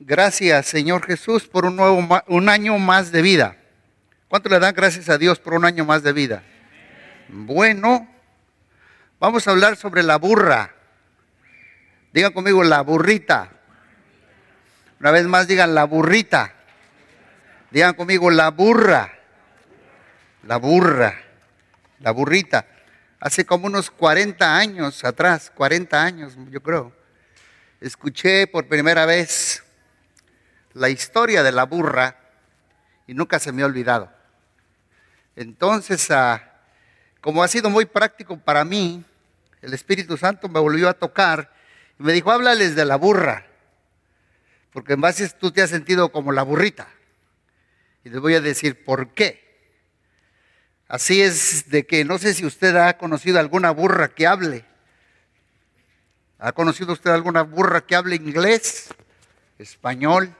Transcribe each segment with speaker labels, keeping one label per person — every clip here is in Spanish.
Speaker 1: Gracias, Señor Jesús, por un, nuevo, un año más de vida. ¿Cuánto le dan gracias a Dios por un año más de vida? Bueno, vamos a hablar sobre la burra. Digan conmigo la burrita. Una vez más digan la burrita. Digan conmigo la burra. La burra. La burrita. Hace como unos 40 años atrás, 40 años yo creo, escuché por primera vez la historia de la burra y nunca se me ha olvidado. Entonces, ah, como ha sido muy práctico para mí, el Espíritu Santo me volvió a tocar y me dijo, háblales de la burra, porque en base tú te has sentido como la burrita. Y les voy a decir por qué. Así es de que no sé si usted ha conocido alguna burra que hable. ¿Ha conocido usted alguna burra que hable inglés, español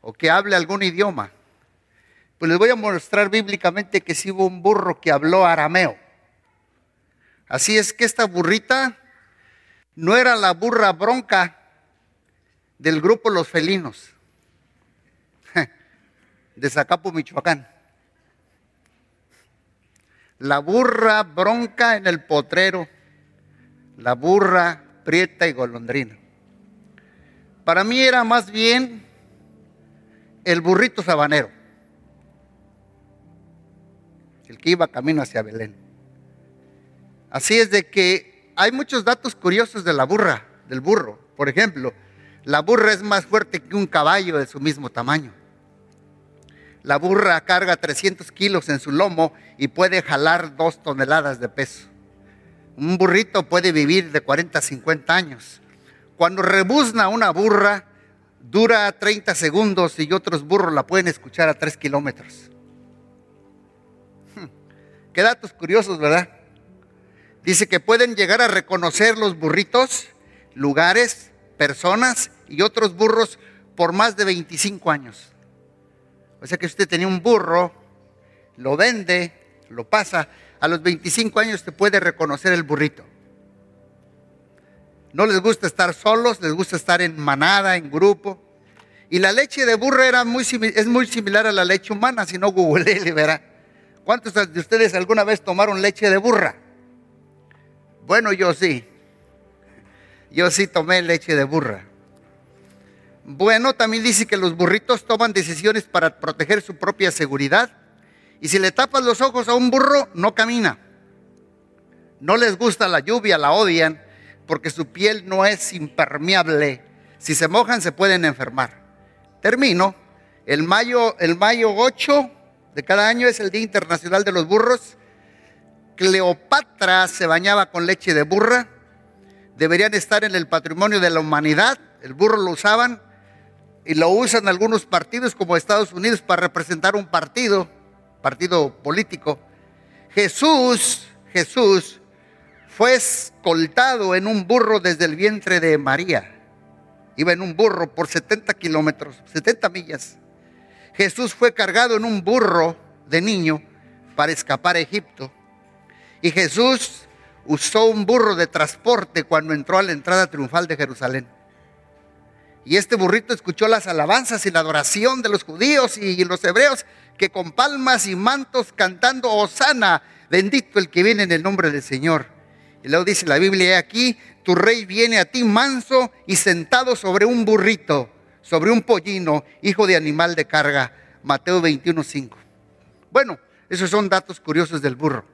Speaker 1: o que hable algún idioma? Pues les voy a mostrar bíblicamente que sí hubo un burro que habló arameo. Así es que esta burrita no era la burra bronca del grupo Los Felinos de Zacapo, Michoacán. La burra bronca en el potrero, la burra prieta y golondrina. Para mí era más bien el burrito sabanero el que iba camino hacia Belén. Así es de que hay muchos datos curiosos de la burra, del burro. Por ejemplo, la burra es más fuerte que un caballo de su mismo tamaño. La burra carga 300 kilos en su lomo y puede jalar dos toneladas de peso. Un burrito puede vivir de 40 a 50 años. Cuando rebuzna una burra, dura 30 segundos y otros burros la pueden escuchar a 3 kilómetros. Qué datos curiosos, ¿verdad? Dice que pueden llegar a reconocer los burritos, lugares, personas y otros burros por más de 25 años. O sea que usted tenía un burro, lo vende, lo pasa, a los 25 años te puede reconocer el burrito. No les gusta estar solos, les gusta estar en manada, en grupo. Y la leche de burro era muy, es muy similar a la leche humana, si no google verá. ¿Cuántos de ustedes alguna vez tomaron leche de burra? Bueno, yo sí. Yo sí tomé leche de burra. Bueno, también dice que los burritos toman decisiones para proteger su propia seguridad. Y si le tapas los ojos a un burro, no camina. No les gusta la lluvia, la odian, porque su piel no es impermeable. Si se mojan, se pueden enfermar. Termino. El mayo, el mayo 8 de cada año es el Día Internacional de los Burros. Cleopatra se bañaba con leche de burra. Deberían estar en el patrimonio de la humanidad. El burro lo usaban y lo usan algunos partidos como Estados Unidos para representar un partido, partido político. Jesús, Jesús fue escoltado en un burro desde el vientre de María. Iba en un burro por 70 kilómetros, 70 millas. Jesús fue cargado en un burro de niño para escapar a Egipto. Y Jesús usó un burro de transporte cuando entró a la entrada triunfal de Jerusalén. Y este burrito escuchó las alabanzas y la adoración de los judíos y los hebreos que con palmas y mantos cantando Osana, bendito el que viene en el nombre del Señor. Y luego dice la Biblia aquí, tu rey viene a ti manso y sentado sobre un burrito sobre un pollino, hijo de animal de carga. Mateo 21.5. Bueno, esos son datos curiosos del burro.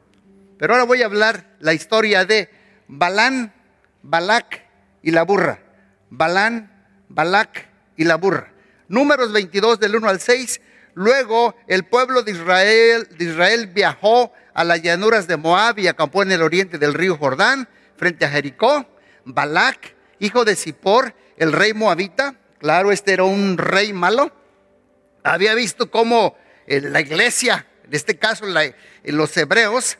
Speaker 1: Pero ahora voy a hablar la historia de Balán, Balac y la burra. Balán, Balac y la burra. Números 22 del 1 al 6. Luego el pueblo de Israel, viajó a las llanuras de Moab y acampó en el oriente del río Jordán, frente a Jericó. Balac, hijo de Zippor, el rey moabita, Claro, este era un rey malo. Había visto cómo eh, la iglesia, en este caso los hebreos,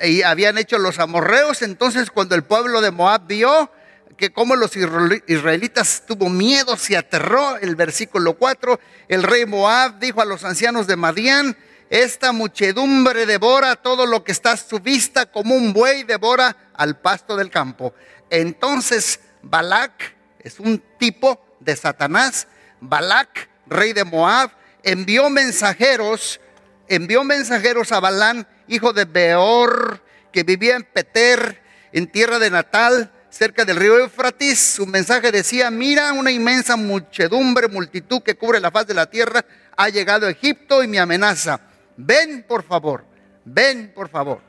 Speaker 1: y habían hecho los amorreos. Entonces, cuando el pueblo de Moab vio que como los israelitas tuvo miedo, se aterró, el versículo 4, el rey Moab dijo a los ancianos de Madián, esta muchedumbre devora todo lo que está a su vista, como un buey devora al pasto del campo. Entonces, Balac es un tipo de Satanás, Balac, rey de Moab, envió mensajeros, envió mensajeros a Balán, hijo de Beor, que vivía en Peter, en tierra de Natal, cerca del río Éufrates. Su mensaje decía, mira una inmensa muchedumbre, multitud que cubre la faz de la tierra, ha llegado a Egipto y me amenaza. Ven, por favor, ven, por favor,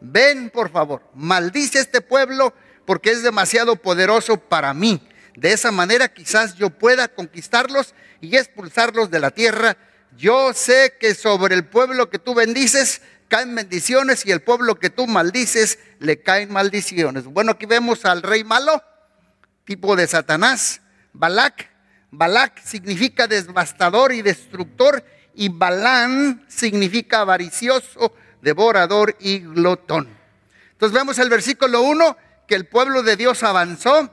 Speaker 1: ven, por favor. Maldice este pueblo porque es demasiado poderoso para mí. De esa manera quizás yo pueda conquistarlos y expulsarlos de la tierra. Yo sé que sobre el pueblo que tú bendices caen bendiciones y el pueblo que tú maldices le caen maldiciones. Bueno, aquí vemos al rey malo, tipo de Satanás, Balak. Balak significa devastador y destructor y Balán significa avaricioso, devorador y glotón. Entonces vemos el versículo 1 que el pueblo de Dios avanzó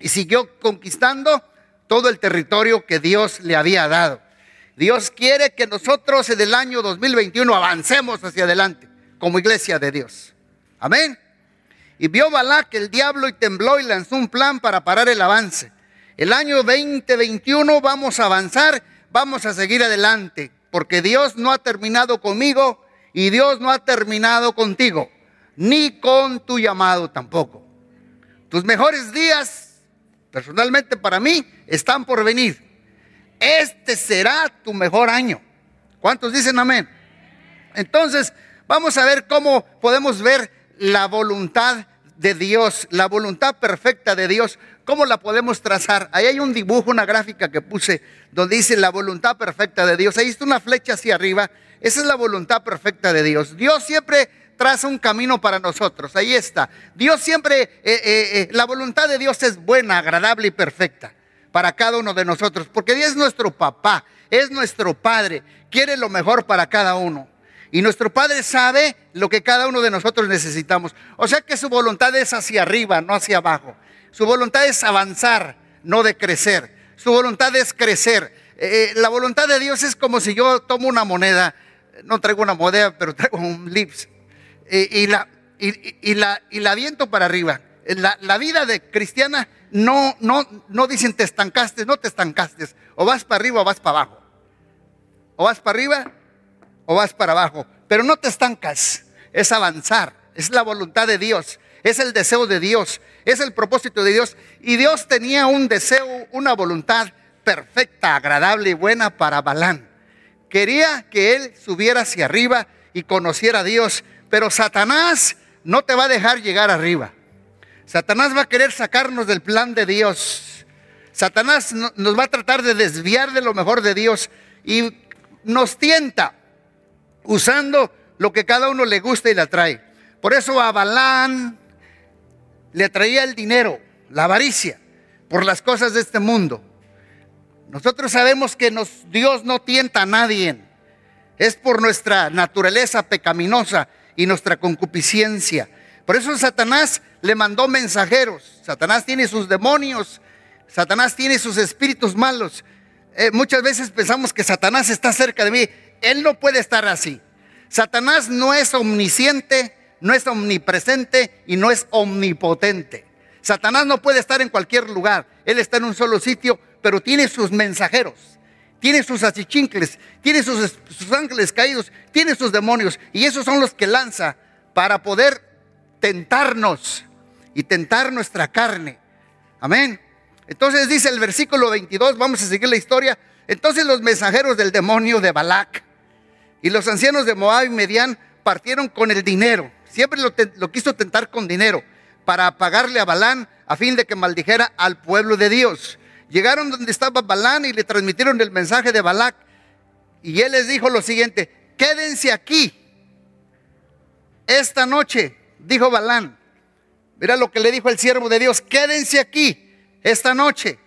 Speaker 1: y siguió conquistando todo el territorio que Dios le había dado. Dios quiere que nosotros en el año 2021 avancemos hacia adelante como iglesia de Dios. Amén. Y vio Balac el diablo y tembló y lanzó un plan para parar el avance. El año 2021 vamos a avanzar, vamos a seguir adelante, porque Dios no ha terminado conmigo y Dios no ha terminado contigo, ni con tu llamado tampoco. Tus mejores días, personalmente para mí, están por venir. Este será tu mejor año. ¿Cuántos dicen amén? Entonces, vamos a ver cómo podemos ver la voluntad de Dios, la voluntad perfecta de Dios, cómo la podemos trazar. Ahí hay un dibujo, una gráfica que puse donde dice la voluntad perfecta de Dios. Ahí está una flecha hacia arriba. Esa es la voluntad perfecta de Dios. Dios siempre traza un camino para nosotros. Ahí está. Dios siempre, eh, eh, eh, la voluntad de Dios es buena, agradable y perfecta para cada uno de nosotros, porque Dios es nuestro papá, es nuestro padre, quiere lo mejor para cada uno. Y nuestro Padre sabe lo que cada uno de nosotros necesitamos. O sea que su voluntad es hacia arriba, no hacia abajo. Su voluntad es avanzar, no de crecer. Su voluntad es crecer. Eh, eh, la voluntad de Dios es como si yo tomo una moneda, no traigo una moneda, pero traigo un lips, y, la, y, la, y la aviento para arriba. La, vida de cristiana no, no, no dicen te estancaste, no te estancaste. O vas para arriba o vas para abajo. O vas para arriba o vas para abajo. Pero no te estancas, es avanzar, es la voluntad de Dios, es el deseo de Dios, es el propósito de Dios. Y Dios tenía un deseo, una voluntad perfecta, agradable y buena para Balán. Quería que él subiera hacia arriba y conociera a Dios, pero Satanás no te va a dejar llegar arriba. Satanás va a querer sacarnos del plan de Dios. Satanás nos va a tratar de desviar de lo mejor de Dios y nos tienta usando lo que cada uno le gusta y le atrae. Por eso a Balán le atraía el dinero, la avaricia, por las cosas de este mundo. Nosotros sabemos que Dios no tienta a nadie. Es por nuestra naturaleza pecaminosa y nuestra concupiscencia. Por eso Satanás le mandó mensajeros. Satanás tiene sus demonios. Satanás tiene sus espíritus malos. Eh, muchas veces pensamos que Satanás está cerca de mí. Él no puede estar así. Satanás no es omnisciente, no es omnipresente y no es omnipotente. Satanás no puede estar en cualquier lugar. Él está en un solo sitio, pero tiene sus mensajeros, tiene sus achichincles, tiene sus, sus ángeles caídos, tiene sus demonios. Y esos son los que lanza para poder tentarnos y tentar nuestra carne. Amén. Entonces dice el versículo 22, vamos a seguir la historia. Entonces los mensajeros del demonio de Balac y los ancianos de Moab y Medián partieron con el dinero. Siempre lo, quiso tentar con dinero para pagarle a Balán a fin de que maldijera al pueblo de Dios. Llegaron donde estaba Balán y le transmitieron el mensaje de Balac. Y él les dijo lo siguiente, quédense aquí esta noche, dijo Balán. Mira lo que le dijo el siervo de Dios, quédense aquí esta noche.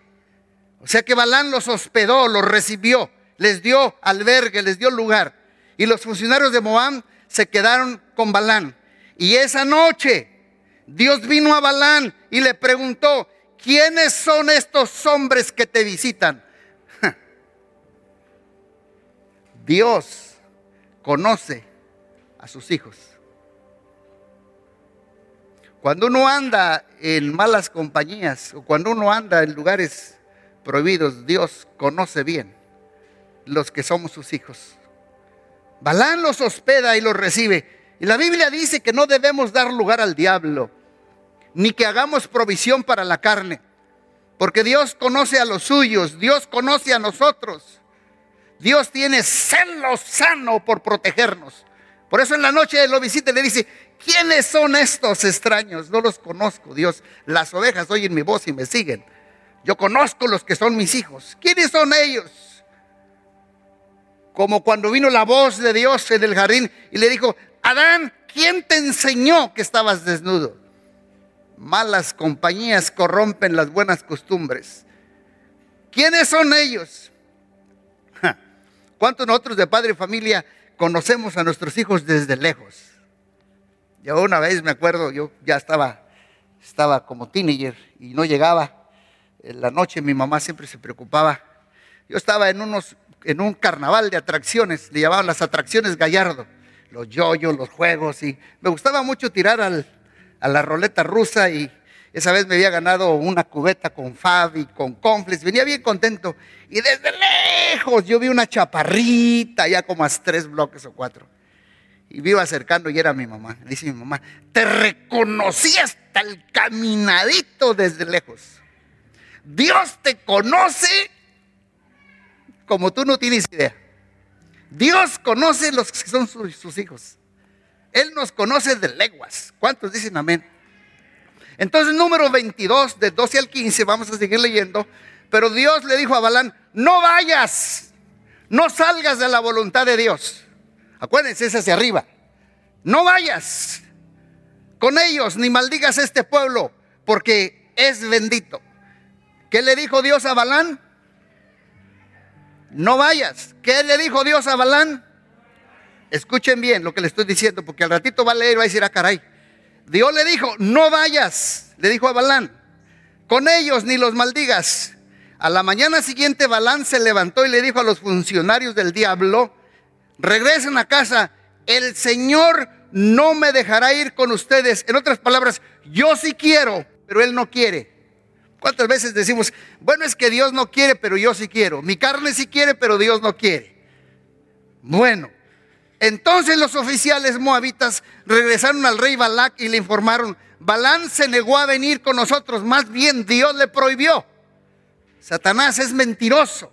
Speaker 1: O sea que Balán los hospedó, los recibió, les dio albergue, les dio lugar. Y los funcionarios de Moab se quedaron con Balán. Y esa noche Dios vino a Balán y le preguntó, ¿quiénes son estos hombres que te visitan? Dios conoce a sus hijos. Cuando uno anda en malas compañías o cuando uno anda en lugares prohibidos, Dios conoce bien los que somos sus hijos. Balán los hospeda y los recibe. Y la Biblia dice que no debemos dar lugar al diablo, ni que hagamos provisión para la carne, porque Dios conoce a los suyos, Dios conoce a nosotros. Dios tiene celo sano por protegernos. Por eso en la noche lo visita y le dice, ¿quiénes son estos extraños? No los conozco, Dios. Las ovejas oyen mi voz y me siguen. Yo conozco los que son mis hijos. ¿Quiénes son ellos? Como cuando vino la voz de Dios en el jardín y le dijo, Adán, ¿quién te enseñó que estabas desnudo? Malas compañías corrompen las buenas costumbres. ¿Quiénes son ellos? ¿Cuántos nosotros de padre y familia conocemos a nuestros hijos desde lejos? Yo una vez me acuerdo, yo ya estaba, estaba como teenager y no llegaba en la noche mi mamá siempre se preocupaba. Yo estaba en, unos, en un carnaval de atracciones, le llamaban las atracciones Gallardo, los yoyos, los juegos, y me gustaba mucho tirar al, a la roleta rusa y esa vez me había ganado una cubeta con Fab y con Conflex, venía bien contento. Y desde lejos yo vi una chaparrita, ya como a tres bloques o cuatro. Y me iba acercando y era mi mamá. dice mi mamá, te reconocí hasta el caminadito desde lejos. Dios te conoce como tú no tienes idea. Dios conoce los que son sus, hijos. Él nos conoce de leguas. ¿Cuántos dicen amén? Entonces, número 22, de 12 al 15, vamos a seguir leyendo. Pero Dios le dijo a Balán, no vayas, no salgas de la voluntad de Dios. Acuérdense, es hacia arriba. No vayas con ellos, ni maldigas este pueblo, porque es bendito. ¿Qué le dijo Dios a Balán? No vayas. ¿Qué le dijo Dios a Balán? Escuchen bien lo que le estoy diciendo, porque al ratito va a leer y va a decir, ah, caray. Dios le dijo, no vayas, le dijo a Balán, con ellos ni los maldigas. A la mañana siguiente Balán se levantó y le dijo a los funcionarios del diablo, regresen a casa, el Señor no me dejará ir con ustedes. En otras palabras, yo sí quiero, pero Él no quiere. ¿Cuántas veces decimos, bueno, es que Dios no quiere, pero yo sí quiero? Mi carne sí quiere, pero Dios no quiere. Bueno, entonces los oficiales moabitas regresaron al rey Balac y le informaron, Balán se negó a venir con nosotros, más bien Dios le prohibió. Satanás es mentiroso.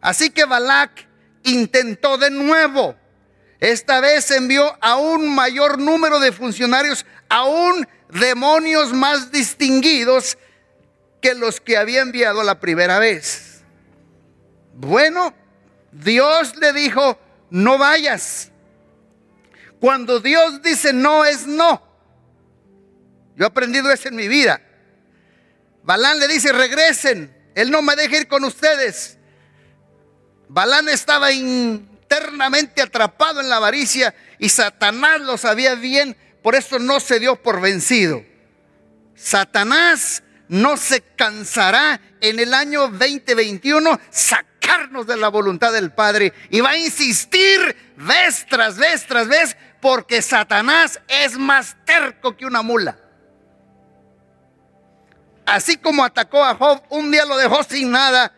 Speaker 1: Así que Balac intentó de nuevo. Esta vez envió a un mayor número de funcionarios, aún demonios más distinguidos que los que había enviado la primera vez. Bueno, Dios le dijo, no vayas. Cuando Dios dice no es no. Yo he aprendido eso en mi vida. Balán le dice, regresen. Él no me deja ir con ustedes. Balán estaba internamente atrapado en la avaricia y Satanás lo sabía bien, por eso no se dio por vencido. Satanás no se cansará en el año 2021 sacarnos de la voluntad del Padre y va a insistir vez tras vez tras vez porque Satanás es más terco que una mula. Así como atacó a Job, un día lo dejó sin nada,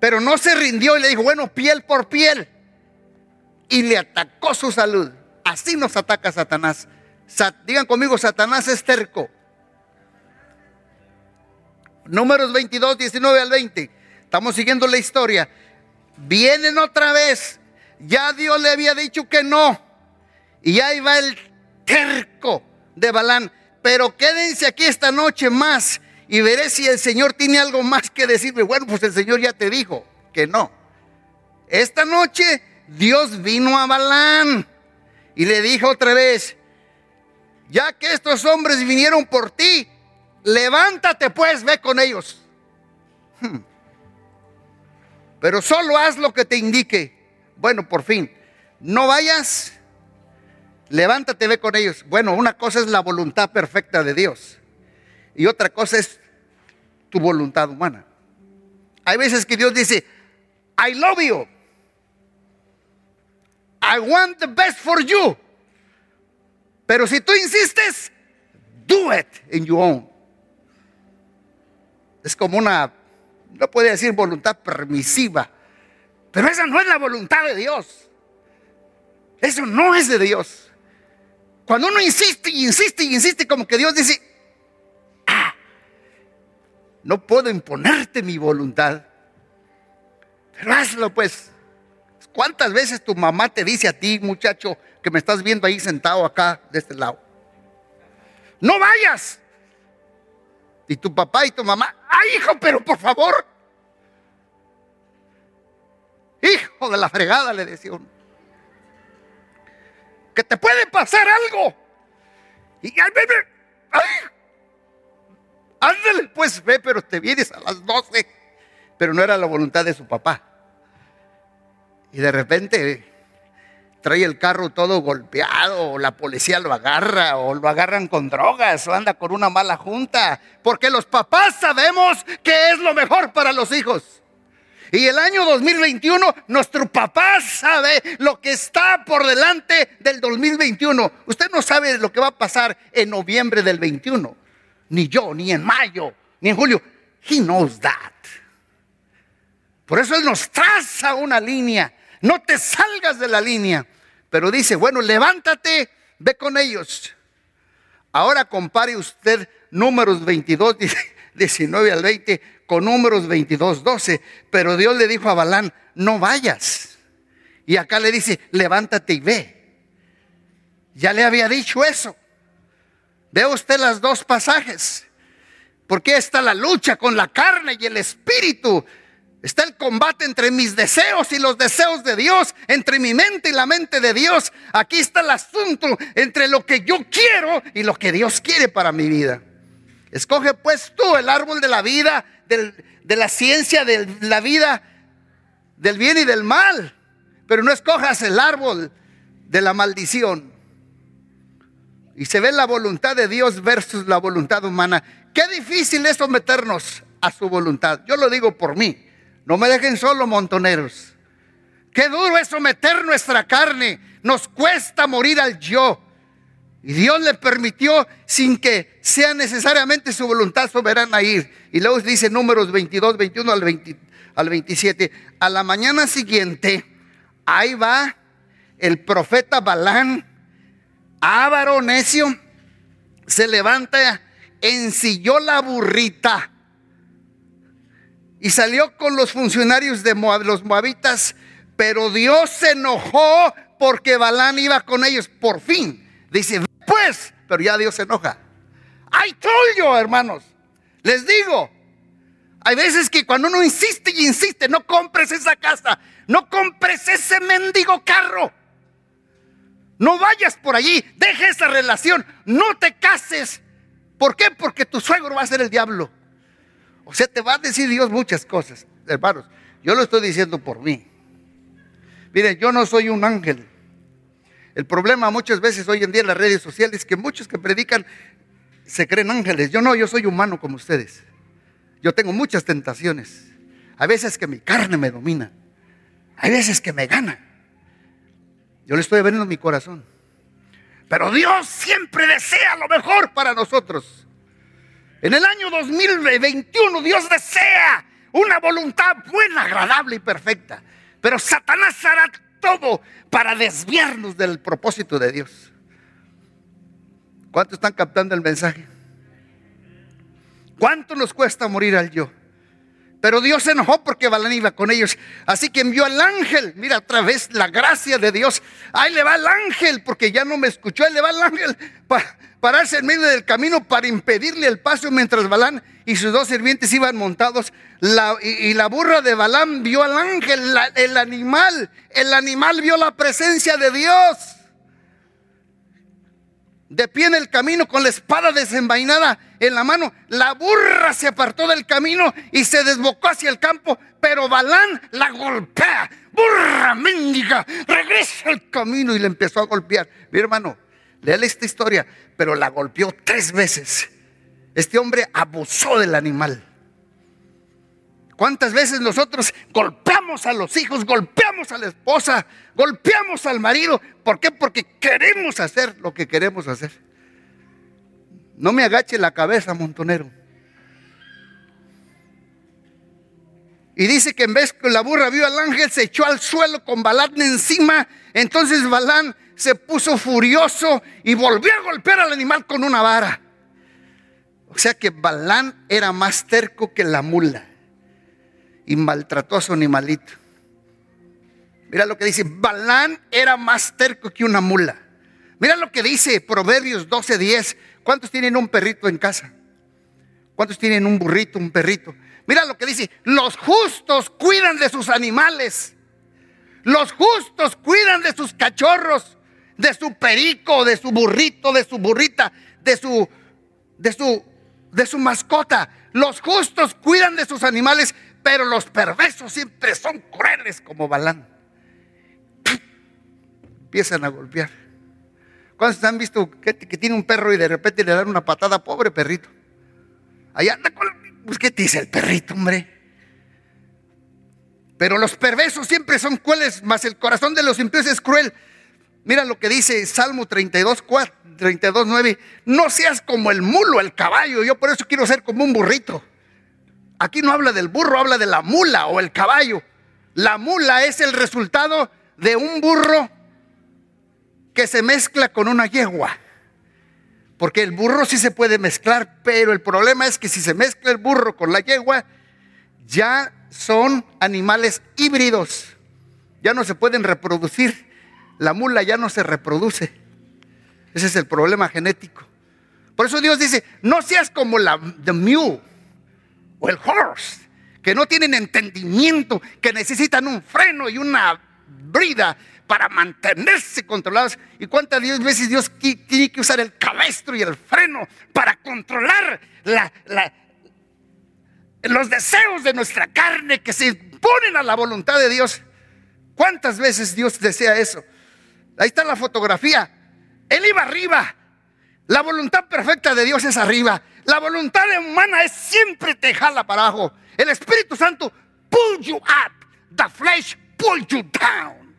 Speaker 1: pero no se rindió y le dijo, bueno, piel por piel. Y le atacó su salud. Así nos ataca Satanás. digan conmigo, Satanás es terco. Números 22, 19 al 20. Estamos siguiendo la historia. Vienen otra vez. Ya Dios le había dicho que no. Y ahí va el terco de Balán. Pero quédense aquí esta noche más y veré si el Señor tiene algo más que decirme. Bueno, pues el Señor ya te dijo que no. Esta noche Dios vino a Balán y le dijo otra vez, ya que estos hombres vinieron por ti, levántate pues, ve con ellos. Hmm. Pero solo haz lo que te indique. Bueno, por fin, no vayas, levántate, ve con ellos. Bueno, una cosa es la voluntad perfecta de Dios y otra cosa es tu voluntad humana. Hay veces que Dios dice, I love you. I want the best for you. Pero si tú insistes, do it in your own. Es como una no puede decir voluntad permisiva, pero esa no es la voluntad de Dios. Eso no es de Dios. Cuando uno insiste y insiste y insiste, como que Dios dice, no puedo imponerte mi voluntad, pero hazlo pues. ¿Cuántas veces tu mamá te dice a ti, muchacho, que me estás viendo ahí sentado acá de este lado? No vayas. Y tu papá y tu mamá, ay hijo, pero por favor. Hijo de la fregada, le decía uno. Que te puede pasar algo. Y ay, ay, ándale, pues ve, pero te vienes a las 12. Pero no era la voluntad de su papá. Y de repente trae el carro todo golpeado, o la policía lo agarra, o lo agarran con drogas, o anda con una mala junta, porque los papás sabemos que es lo mejor para los hijos. Y el año 2021, nuestro papá sabe lo que está por delante del 2021. Usted no sabe lo que va a pasar en noviembre del 21, ni yo, ni en mayo, ni en julio. He knows that. Por eso Él nos traza una línea no te salgas de la línea. Pero dice, bueno, levántate, ve con ellos. Ahora compare usted números 22, 19 al 20 con números 22, 12. Pero Dios le dijo a Balán, no vayas. Y acá le dice, levántate y ve. Ya le había dicho eso. Ve usted las dos pasajes. Porque está la lucha con la carne y el espíritu. Está el combate entre mis deseos y los deseos de Dios, entre mi mente y la mente de Dios. Aquí está el asunto entre lo que yo quiero y lo que Dios quiere para mi vida. Escoge pues tú el árbol de la vida, de la ciencia, de la vida, del bien y del mal. Pero no escojas el árbol de la maldición. Y se ve la voluntad de Dios versus la voluntad humana. Qué difícil es someternos a su voluntad. Yo lo digo por mí. No me dejen solo, montoneros. Qué duro es someter nuestra carne. Nos cuesta morir al yo. Y Dios le permitió sin que sea necesariamente su voluntad soberana ir. Y luego dice números 22, 21 al, al 27. A la mañana siguiente, ahí va el profeta Balán, ávaro necio, se levanta, ensilló la burrita y salió con los funcionarios de los moabitas, pero Dios se enojó porque Balán iba con ellos. Por fin, dice, pues, pero ya Dios se enoja. I told you, hermanos, les digo, hay veces que cuando uno insiste y insiste, no compres esa casa, no compres ese mendigo carro. No vayas por allí, deje esa relación, no te cases. ¿Por qué? Porque tu suegro va a ser el diablo. O sea, te va a decir Dios muchas cosas, hermanos. Yo lo estoy diciendo por mí. Miren, yo no soy un ángel. El problema muchas veces hoy en día en las redes sociales es que muchos que predican se creen ángeles. Yo no, yo soy humano como ustedes. Yo tengo muchas tentaciones. Hay veces que mi carne me domina. Hay veces que me gana. Yo le estoy abriendo mi corazón. Pero Dios siempre desea lo mejor para nosotros. En el año 2021 Dios desea una voluntad buena, agradable y perfecta. Pero Satanás hará todo para desviarnos del propósito de Dios. ¿Cuánto están captando el mensaje? ¿Cuánto nos cuesta morir al yo? Pero Dios se enojó porque Balán iba con ellos. Así que envió al ángel. Mira, otra vez la gracia de Dios. Ahí le va el ángel porque ya no me escuchó. Ahí le va el ángel para pararse en medio del camino para impedirle el paso mientras Balán y sus dos sirvientes iban montados. y, la burra de Balán vio al ángel, el animal. El animal vio la presencia de Dios de pie en el camino con la espada desenvainada en la mano. La burra se apartó del camino y se desbocó hacia el campo, pero Balán la golpea. Burra mendiga, regresa al camino y le empezó a golpear. Mi hermano, léale esta historia, pero la golpeó tres veces. Este hombre abusó del animal. ¿Cuántas veces nosotros golpeamos a los hijos, golpeamos a la esposa, golpeamos al marido? ¿Por qué? Porque queremos hacer lo que queremos hacer. No me agache la cabeza, montonero. Y dice que en vez que la burra vio al ángel, se echó al suelo con Balán encima. Entonces Balán se puso furioso y volvió a golpear al animal con una vara. O sea que Balán era más terco que la mula y maltrató a su animalito. Mira lo que dice, Balán era más terco que una mula. Mira lo que dice Proverbios 12:10. ¿Cuántos tienen un perrito en casa? ¿Cuántos tienen un burrito, un perrito? Mira lo que dice, los justos cuidan de sus animales. Los justos cuidan de sus cachorros, de su perico, de su burrito, de su burrita, de su de su de su mascota. Los justos cuidan de sus animales, pero los perversos siempre son crueles como Balán. Empiezan a golpear. ¿Cuántos han visto que, tiene un perro y de repente le dan una patada? Pobre perrito. Allá anda pues, ¿qué te dice el perrito, hombre? Pero los perversos siempre son crueles, mas el corazón de los impíos es cruel. Mira lo que dice Salmo 32, 32, 9. No seas como el mulo, el caballo. Yo por eso quiero ser como un burrito. Aquí no habla del burro, habla de la mula o el caballo. La mula es el resultado de un burro que se mezcla con una yegua. Porque el burro sí se puede mezclar, pero el problema es que si se mezcla el burro con la yegua, ya son animales híbridos. Ya no se pueden reproducir. La mula ya no se reproduce. Ese es el problema genético. Por eso Dios dice, no seas como la the o el horse, que no tienen entendimiento, que necesitan un freno y una brida para mantenerse controlados. ¿Y cuántas veces Dios tiene que usar el cabestro y el freno para controlar los deseos de nuestra carne que se imponen a la voluntad de Dios? ¿Cuántas veces Dios desea eso? Ahí está la fotografía. Él iba arriba. La voluntad perfecta de Dios es arriba. La voluntad humana es siempre te jala para abajo. El Espíritu Santo pull you up. The flesh pull you down.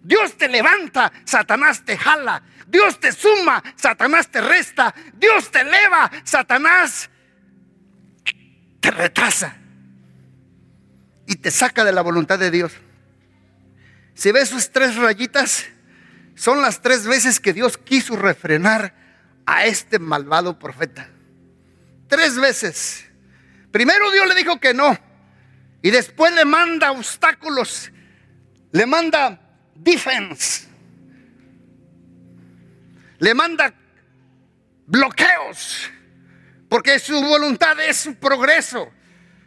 Speaker 1: Dios te levanta, Satanás te jala. Dios te suma, Satanás te resta. Dios te eleva, Satanás te retrasa. Y te saca de la voluntad de Dios. Si ves sus tres rayitas, son las tres veces que Dios quiso refrenar a este malvado profeta. Tres veces. Primero Dios le dijo que no. Y después le manda obstáculos. Le manda defense. Le manda bloqueos. Porque su voluntad es su progreso.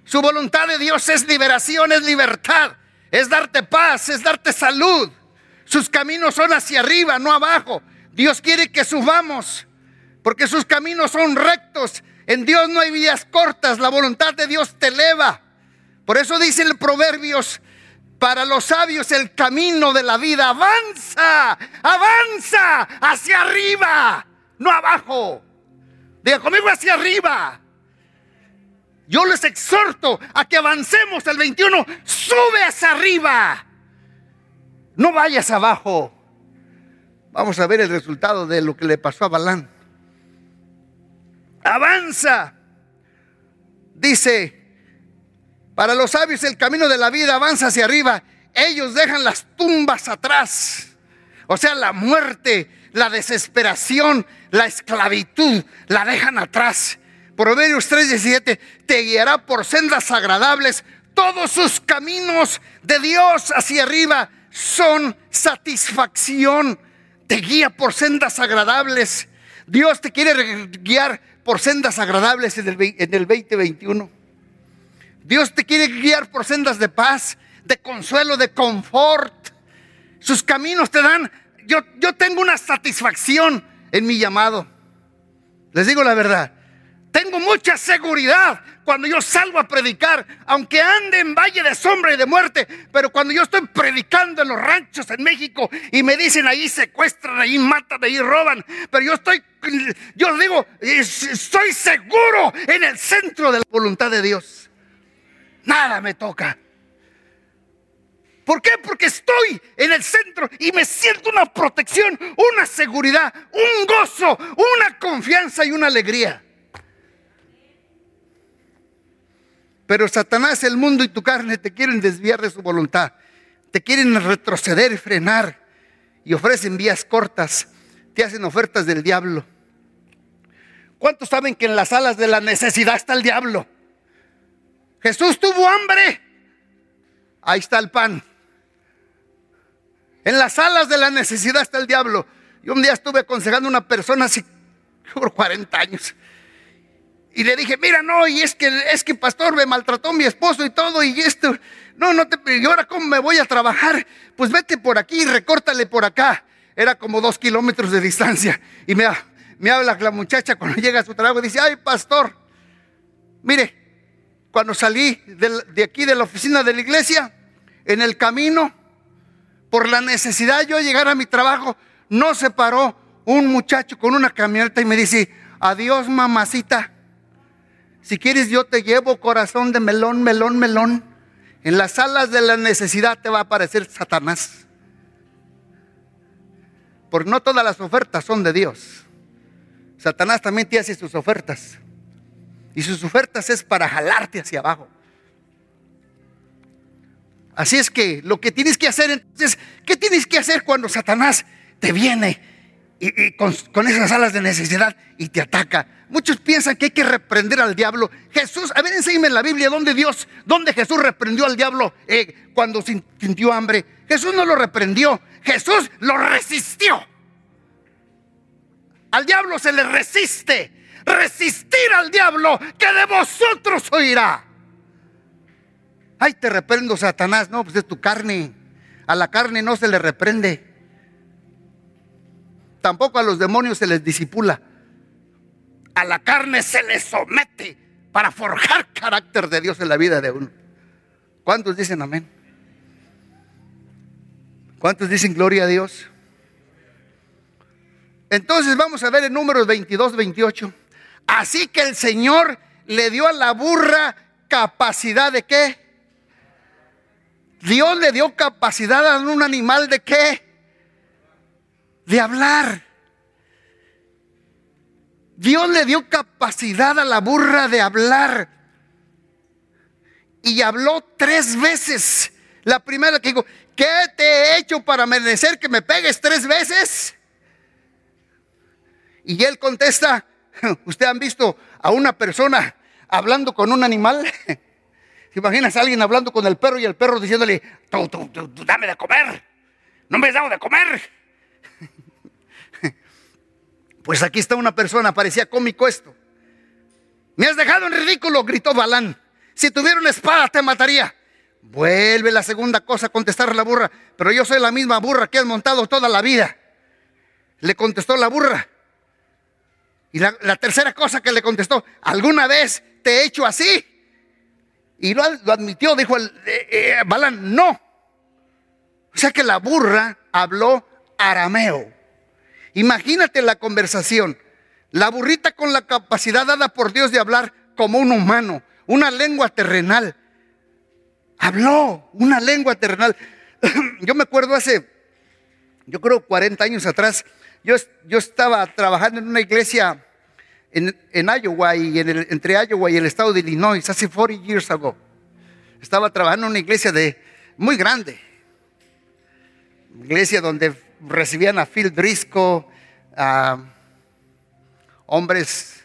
Speaker 1: Su voluntad de Dios es liberación, es libertad, es darte paz, es darte salud. Sus caminos son hacia arriba, no abajo. Dios quiere que subamos, porque sus caminos son rectos. En Dios no hay vías cortas, la voluntad de Dios te eleva. Por eso dice el Proverbios para los sabios el camino de la vida avanza, avanza hacia arriba, no abajo. Diga conmigo hacia arriba. Yo les exhorto a que avancemos el 21. Sube hacia arriba. No vayas abajo. Vamos a ver el resultado de lo que le pasó a Balán. Avanza. Dice, para los sabios el camino de la vida avanza hacia arriba. Ellos dejan las tumbas atrás. O sea, la muerte, la desesperación, la esclavitud, la dejan atrás. Proverbios 3:17 te guiará por sendas agradables. Todos sus caminos de Dios hacia arriba son satisfacción. Te guía por sendas agradables. Dios te quiere guiar por sendas agradables en el, en el 2021. Dios te quiere guiar por sendas de paz, de consuelo, de confort. Sus caminos te dan, yo, yo tengo una satisfacción en mi llamado. Les digo la verdad, mucha seguridad cuando yo salgo a predicar, aunque ande en valle de sombra y de muerte, pero cuando yo estoy predicando en los ranchos en México y me dicen ahí secuestran, ahí matan, ahí roban, pero yo estoy, yo digo, estoy seguro en el centro de la voluntad de Dios nada me toca. ¿Por qué? Porque estoy en el centro y me siento una protección, una seguridad, un gozo, una confianza y una alegría. Pero Satanás, el mundo y tu carne te quieren desviar de su voluntad. Te quieren retroceder y frenar. Y ofrecen vías cortas. Te hacen ofertas del diablo. ¿Cuántos saben que en las alas de la necesidad está el diablo? Jesús tuvo hambre. Ahí está el pan. En las alas de la necesidad está el diablo. Yo un día estuve aconsejando a una persona así por 40 años. Y le dije, mira, no, y es que, es que pastor me maltrató mi esposo y todo, y esto, no, no te, y ahora cómo me voy a trabajar, pues vete por aquí y recórtale por acá. Era como dos kilómetros de distancia. Y me, me habla la muchacha cuando llega a su trabajo y dice, ay, pastor, mire, cuando salí de, de aquí de la oficina de la iglesia, en el camino, por la necesidad de yo llegar a mi trabajo, no se paró un muchacho con una camioneta y me dice, adiós mamacita. Si quieres yo te llevo corazón de melón, melón, melón. En las salas de la necesidad te va a aparecer Satanás. Porque no todas las ofertas son de Dios. Satanás también te hace sus ofertas. Y sus ofertas es para jalarte hacia abajo. Así es que lo que tienes que hacer entonces, ¿qué tienes que hacer cuando Satanás te viene y, con, esas alas de necesidad y te ataca? Muchos piensan que hay que reprender al diablo. Jesús, a ver, enséñame en la Biblia dónde Dios, dónde Jesús reprendió al diablo eh, cuando sintió hambre. Jesús no lo reprendió, Jesús lo resistió. Al diablo se le resiste. Resistir al diablo que de vosotros oirá. Ay, te reprendo, Satanás. No, pues es tu carne. A la carne no se le reprende. Tampoco a los demonios se les disipula. A la carne se le somete para forjar carácter de Dios en la vida de uno. ¿Cuántos dicen amén? ¿Cuántos dicen gloria a Dios? Entonces vamos a ver en números 22, 28. Así que el Señor le dio a la burra capacidad de qué? Dios le dio capacidad a un animal de qué? De hablar. Dios le dio capacidad a la burra de hablar. Y habló tres veces. La primera que digo, ¿qué te he hecho para merecer que me pegues tres veces? Y él contesta, ¿usted han visto a una persona hablando con un animal? ¿Te imaginas a alguien hablando con el perro y el perro diciéndole, tú, tú, dame de comer? No me has dado de comer. Pues aquí está una persona, parecía cómico esto. Me has dejado en ridículo, gritó Balán. Si tuviera una espada te mataría. Vuelve la segunda cosa a contestar la burra, pero yo soy la misma burra que has montado toda la vida. Le contestó la burra. Y la, tercera cosa que le contestó, ¿alguna vez te he hecho así? Y lo, admitió, dijo eh, eh, Balán, no. O sea que la burra habló arameo. Imagínate la conversación. La burrita con la capacidad dada por Dios de hablar como un humano, una lengua terrenal. Habló una lengua terrenal. Yo me acuerdo hace, yo creo 40 años atrás, yo, yo estaba trabajando en una iglesia en, Iowa y en el, entre Iowa y el estado de Illinois hace 40 years ago. Estaba trabajando en una iglesia de, muy grande. Iglesia donde recibían a Phil Driscoll, a hombres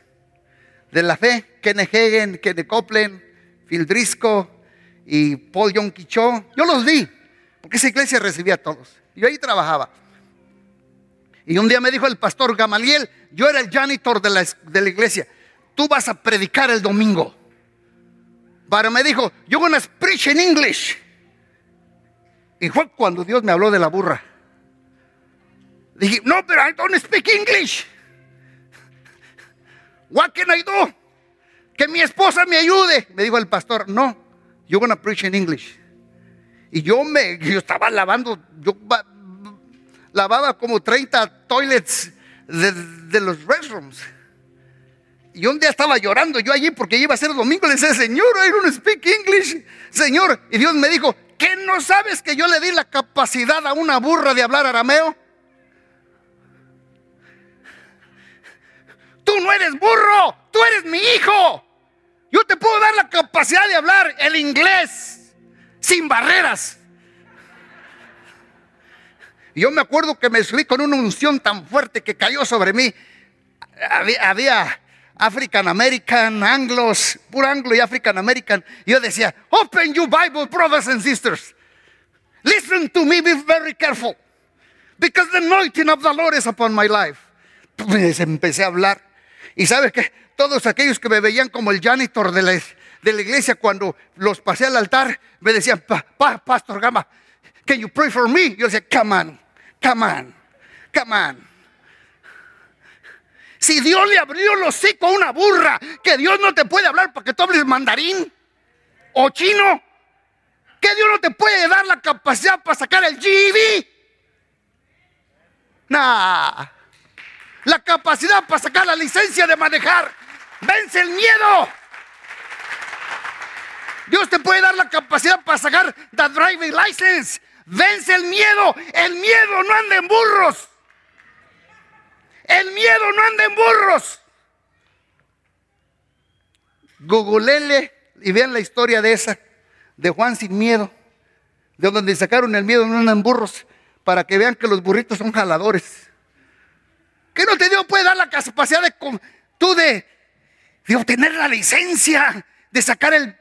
Speaker 1: de la fe, Kenneth Hagen, Kenneth Copeland, Phil Driscoll y Paul John Cho. Yo los vi, porque esa iglesia recibía a todos. Yo ahí trabajaba. Y un día me dijo el pastor Gamaliel, yo era el janitor de la, de la iglesia, tú vas a predicar el domingo. Pero me dijo, yo voy a preach in English. Y fue cuando Dios me habló de la burra. Dije, no, pero I don't speak English. What can I do? Que mi esposa me ayude. Me dijo el pastor, no, you're gonna preach in English. Y yo me, yo estaba lavando, yo lavaba como 30 toilets de, los restrooms. Y un día estaba llorando yo allí porque iba a ser domingo. Le decía, Señor, I don't speak English. Señor. Y Dios me dijo, ¿qué no sabes que yo le di la capacidad a una burra de hablar arameo? Tú no eres burro, tú eres mi hijo. Yo te puedo dar la capacidad de hablar el inglés sin barreras. Yo me acuerdo que me subí con una unción tan fuerte que cayó sobre mí. Había, African American, Anglos, puro Anglo y African American. Yo decía, Open your Bible, brothers and sisters. Listen to me, be very careful. Because the anointing of the Lord is upon my life. Pues empecé a hablar. Y sabes que todos aquellos que me veían como el janitor de la, de la iglesia cuando los pasé al altar, me decían, Pastor Gama, can you pray for me? Yo decía, come on, come on, come on. Si Dios le abrió los hocico a una burra, que Dios no te puede hablar para que tú hables mandarín o chino, que Dios no te puede dar la capacidad para sacar el GV. Nah. La capacidad para sacar la licencia de manejar. Vence el miedo. Dios te puede dar la capacidad para sacar the driving license. Vence el miedo. El miedo no anda en burros. El miedo no anda en burros. Googlele y vean la historia de esa, de Juan sin miedo, de donde sacaron el miedo no andan burros, para que vean que los burritos son jaladores. ¿Qué no te dio puede dar la capacidad de tú de, de obtener la licencia, de sacar el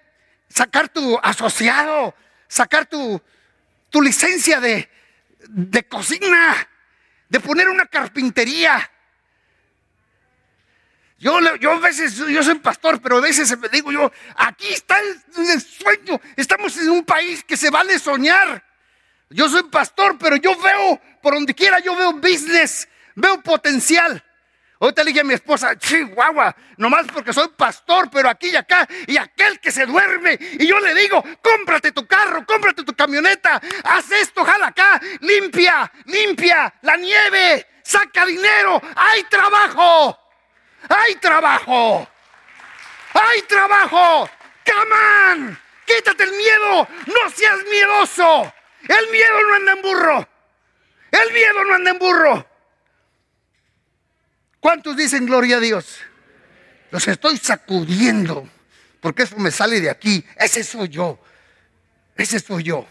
Speaker 1: sacar tu asociado, sacar tu, tu licencia de, de cocina, de poner una carpintería. Yo, yo a veces, yo soy pastor, pero a veces me digo yo, aquí está el, sueño. Estamos en un país que se vale soñar. Yo soy pastor, pero yo veo, por donde quiera, yo veo business, veo potencial. Ahorita le dije a mi esposa, chihuahua, nomás porque soy pastor, pero aquí y acá, y aquel que se duerme. Y yo le digo, cómprate tu carro, cómprate tu camioneta, haz esto, jala acá, limpia, limpia la nieve, saca dinero, hay trabajo, hay trabajo, hay trabajo. Come on, quítate el miedo, no seas miedoso. El miedo no anda en burro, el miedo no anda en burro. ¿Cuántos dicen gloria a Dios? Los estoy sacudiendo, porque eso me sale de aquí. Ese soy yo. Ese soy yo.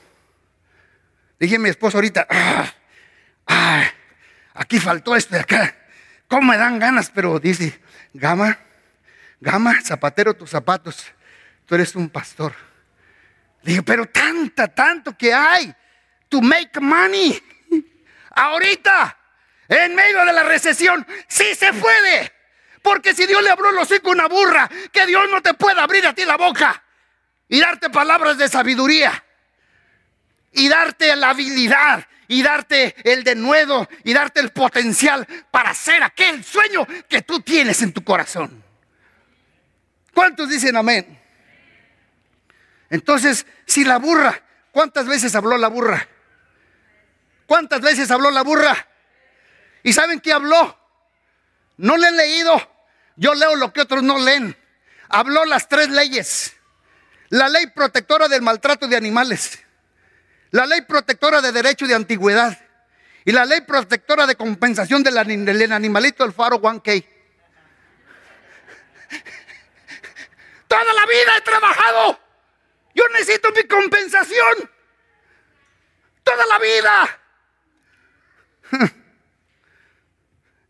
Speaker 1: Dije a mi esposo ahorita, ah, aquí faltó esto de acá. ¿Cómo me dan ganas? Pero dice, Gama, Gama, zapatero tus zapatos. Tú eres un pastor. Dije, pero tanta, tanto que hay to make money. Ahorita en medio de la recesión, sí se puede. Porque si Dios le abrió los hocico a una burra, que Dios no te pueda abrir a ti la boca y darte palabras de sabiduría y darte la habilidad y darte el denuedo y darte el potencial para hacer aquel sueño que tú tienes en tu corazón. ¿Cuántos dicen amén? Entonces, si la burra, ¿cuántas veces habló la burra? ¿Cuántas veces habló la burra? ¿Y saben qué habló? No le he leído. Yo leo lo que otros no leen. Habló las tres leyes. La ley protectora del maltrato de animales. La ley protectora de derecho de antigüedad. Y la ley protectora de compensación del, animalito del faro 1K. Toda la vida he trabajado. Yo necesito mi compensación. Toda la vida.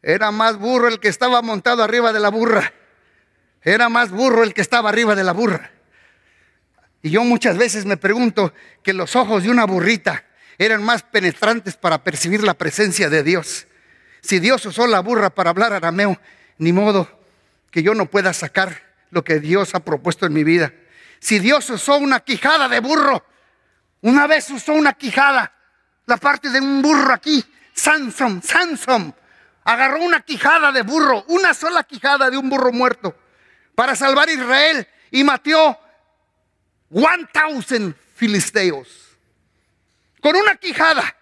Speaker 1: Era más burro el que estaba montado arriba de la burra. Era más burro el que estaba arriba de la burra. Y yo muchas veces me pregunto que los ojos de una burrita eran más penetrantes para percibir la presencia de Dios. Si Dios usó la burra para hablar arameo, ni modo que yo no pueda sacar lo que Dios ha propuesto en mi vida. Si Dios usó una quijada de burro, una vez usó una quijada, la parte de un burro aquí, Samson, Samson, agarró una quijada de burro, una sola quijada de un burro muerto, para salvar a Israel y mató 1000 filisteos. Con una quijada.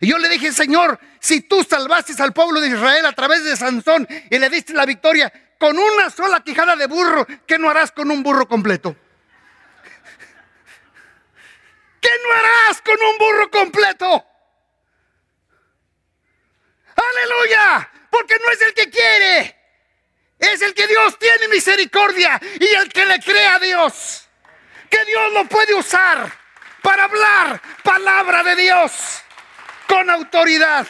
Speaker 1: Y yo le dije, Señor, si tú salvaste al pueblo de Israel a través de Sansón y le diste la victoria con una sola quijada de burro, ¿qué no harás con un burro completo? ¿Qué no harás con un burro completo? Aleluya. Porque no es el que quiere. Es el que Dios tiene misericordia y el que le cree a Dios. Que Dios lo puede usar para hablar palabra de Dios con autoridad.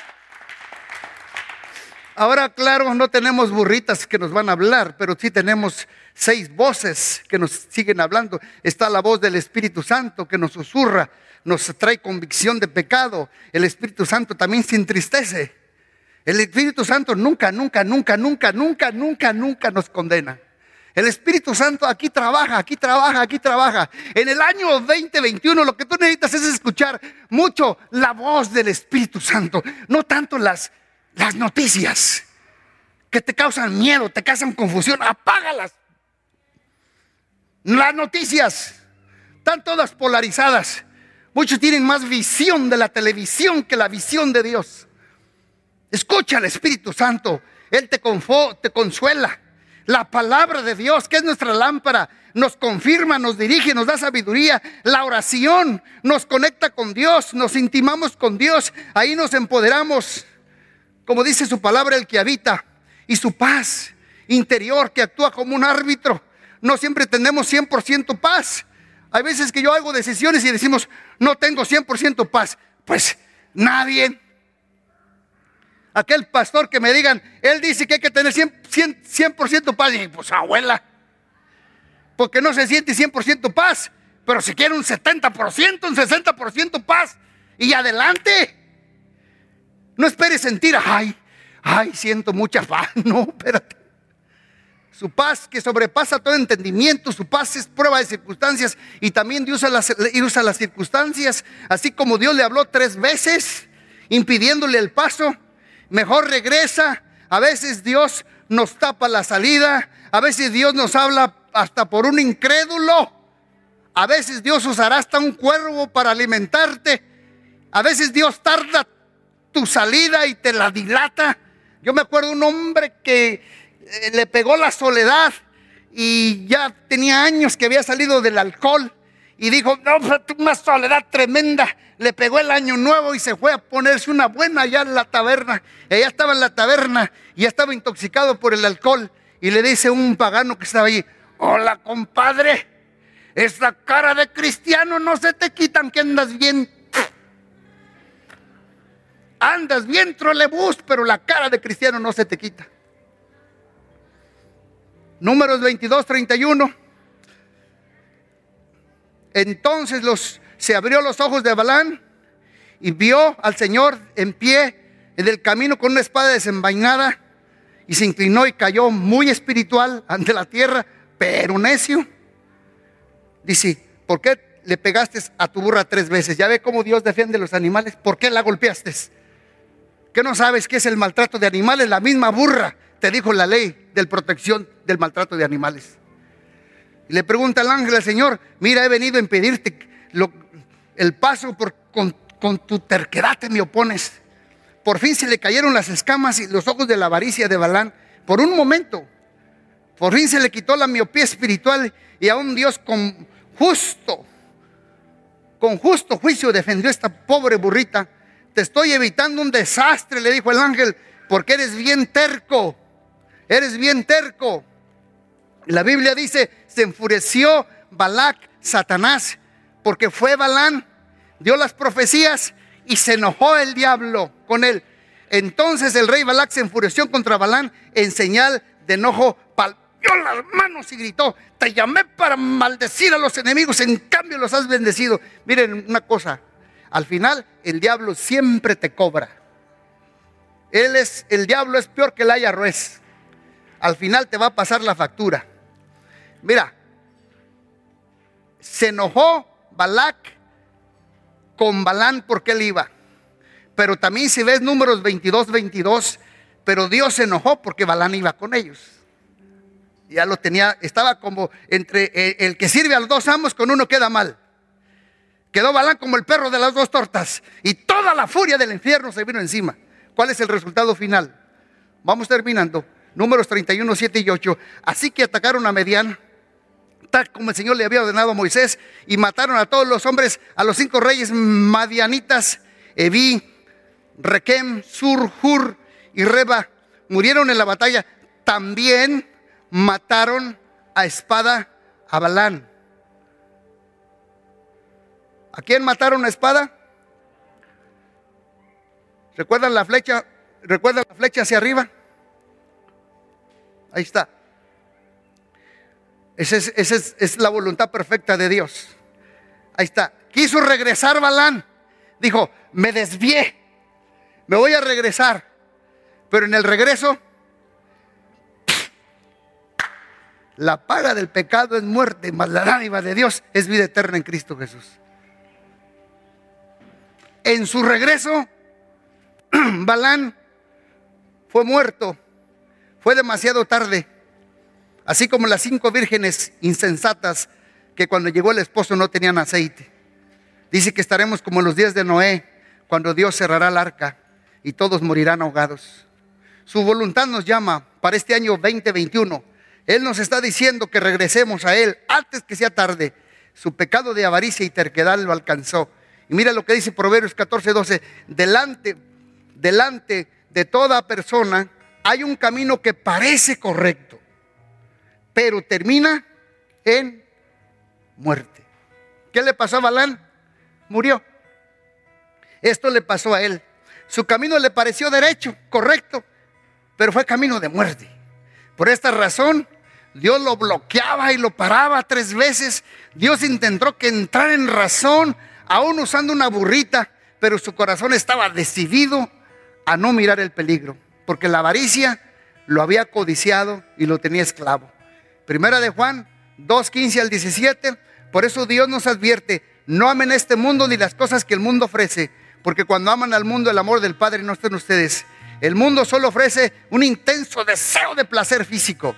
Speaker 1: Ahora, claro, no tenemos burritas que nos van a hablar, pero sí tenemos seis voces que nos siguen hablando. Está la voz del Espíritu Santo que nos susurra, nos trae convicción de pecado. El Espíritu Santo también se entristece. El Espíritu Santo nunca, nunca, nunca, nunca, nunca, nunca, nunca nos condena. El Espíritu Santo aquí trabaja, aquí trabaja, aquí trabaja. En el año 2021 lo que tú necesitas es escuchar mucho la voz del Espíritu Santo, no tanto las las noticias que te causan miedo, te causan confusión, apágalas. Las noticias están todas polarizadas. Muchos tienen más visión de la televisión que la visión de Dios. Escucha al Espíritu Santo. Él te, te consuela. La palabra de Dios, que es nuestra lámpara, nos confirma, nos dirige, nos da sabiduría. La oración nos conecta con Dios, nos intimamos con Dios. Ahí nos empoderamos como dice su palabra, el que habita, y su paz interior que actúa como un árbitro. No siempre tenemos 100% paz. Hay veces que yo hago decisiones y decimos, no tengo 100% paz. Pues nadie. Aquel pastor que me digan, él dice que hay que tener 100%, paz. Y pues abuela, porque no se siente 100% paz. Pero si quiere un 70%, un 60% paz. Y adelante. No esperes sentir, ay, ay, siento mucha paz. No, espérate. Su paz que sobrepasa todo entendimiento, su paz es prueba de circunstancias y también Dios usa las, usa las circunstancias, así como Dios le habló tres veces, impidiéndole el paso, mejor regresa. A veces Dios nos tapa la salida, a veces Dios nos habla hasta por un incrédulo, a veces Dios usará hasta un cuervo para alimentarte, a veces Dios tarda tu salida y te la dilata. Yo me acuerdo un hombre que eh, le pegó la soledad y ya tenía años que había salido del alcohol y dijo, no, pues, una soledad tremenda. Le pegó el año nuevo y se fue a ponerse una buena allá en la taberna. Ella estaba en la taberna y estaba intoxicado por el alcohol. Y le dice un pagano que estaba ahí, hola compadre, esa cara de cristiano no se te quitan que andas bien Andas bien trolebús, pero la cara de cristiano no se te quita. Números 22, 31. Entonces se abrió los ojos de Balán y vio al Señor en pie en el camino con una espada desenvainada y se inclinó y cayó muy espiritual ante la tierra, pero necio. Dice, ¿por qué le pegaste a tu burra tres veces? Ya ve cómo Dios defiende a los animales. ¿Por qué la golpeaste? ¿Qué no sabes qué es el maltrato de animales? La misma burra te dijo la ley de protección del maltrato de animales. Y le pregunta al ángel al Señor, mira, he venido a impedirte el paso por, con, tu terquedad te me opones. Por fin se le cayeron las escamas y los ojos de la avaricia de Balán. Por un momento, por fin se le quitó la miopía espiritual y aún Dios con justo, con justo juicio defendió a esta pobre burrita te estoy evitando un desastre, le dijo el ángel, porque eres bien terco, eres bien terco. La Biblia dice, se enfureció Balac, Satanás, porque fue Balán, dio las profecías y se enojó el diablo con él. Entonces el rey Balac se enfureció contra Balán en señal de enojo, palpió las manos y gritó, te llamé para maldecir a los enemigos, en cambio los has bendecido. Miren una cosa, al final, el diablo siempre te cobra. Él es, el diablo es peor que el ayarrués. Al final te va a pasar la factura. Mira, se enojó Balac con Balán porque él iba. Pero también si ves números 22, 22, pero Dios se enojó porque Balán iba con ellos. Ya lo tenía, estaba como entre el que sirve a los dos amos, con uno queda mal. Quedó Balán como el perro de las dos tortas. Y toda la furia del infierno se vino encima. ¿Cuál es el resultado final? Vamos terminando. Números 31, 7 y 8. Así que atacaron a Medián, como el Señor le había ordenado a Moisés, y mataron a todos los hombres, a los cinco reyes madianitas, Evi, Requem, Sur, Hur y Reba. Murieron en la batalla. También mataron a espada a Balán. ¿A quién mataron a espada? ¿Recuerdan la flecha? ¿Recuerdan la flecha hacia arriba? Ahí está. Esa es, la voluntad perfecta de Dios. Ahí está. Quiso regresar Balán. Dijo, me desvié. Me voy a regresar. Pero en el regreso, la paga del pecado es muerte, mas la dádiva de Dios es vida eterna en Cristo Jesús. En su regreso, Balán fue muerto. Fue demasiado tarde. Así como las cinco vírgenes insensatas que cuando llegó el esposo no tenían aceite. Dice que estaremos como en los días de Noé, cuando Dios cerrará el arca y todos morirán ahogados. Su voluntad nos llama para este año 2021. Él nos está diciendo que regresemos a Él antes que sea tarde. Su pecado de avaricia y terquedad lo alcanzó. Y mira lo que dice Proverbios 14, 12. Delante, delante de toda persona hay un camino que parece correcto, pero termina en muerte. ¿Qué le pasó a Balán? Murió. Esto le pasó a él. Su camino le pareció derecho, correcto, pero fue camino de muerte. Por esta razón, Dios lo bloqueaba y lo paraba tres veces. Dios intentó que entrara en razón, aún usando una burrita, pero su corazón estaba decidido a no mirar el peligro, porque la avaricia lo había codiciado y lo tenía esclavo. Primera de Juan 2, 15 al 17, por eso Dios nos advierte, no amen este mundo ni las cosas que el mundo ofrece, porque cuando aman al mundo el amor del Padre no está en ustedes. El mundo solo ofrece un intenso deseo de placer físico,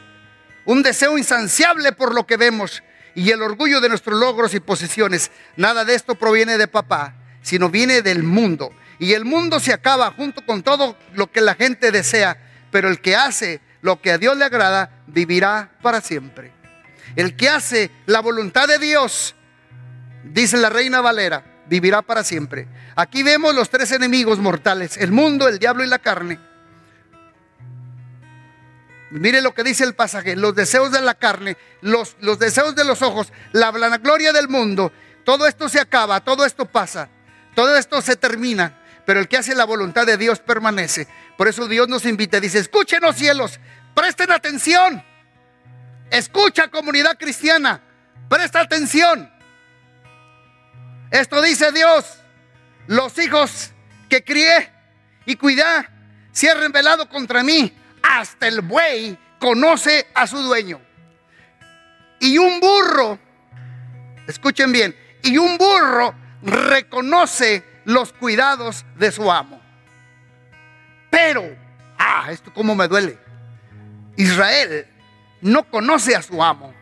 Speaker 1: un deseo insaciable por lo que vemos y el orgullo de nuestros logros y posesiones. Nada de esto proviene de papá, sino viene del mundo. Y el mundo se acaba junto con todo lo que la gente desea, pero el que hace lo que a Dios le agrada vivirá para siempre. El que hace la voluntad de Dios, dice la reina Valera, vivirá para siempre. Aquí vemos los tres enemigos mortales, el mundo, el diablo y la carne. Mire lo que dice el pasaje, los deseos de la carne, los, los deseos de los ojos, la gloria del mundo, todo esto se acaba, todo esto pasa, todo esto se termina, pero el que hace la voluntad de Dios permanece. Por eso Dios nos invita, dice, escúchenos cielos, presten atención, escucha comunidad cristiana, presta atención. Esto dice Dios, los hijos que crié y cuidé se han revelado contra mí. Hasta el buey conoce a su dueño. Y un burro, escuchen bien, y un burro reconoce los cuidados de su amo. Pero, ah, esto como me duele. Israel no conoce a su amo.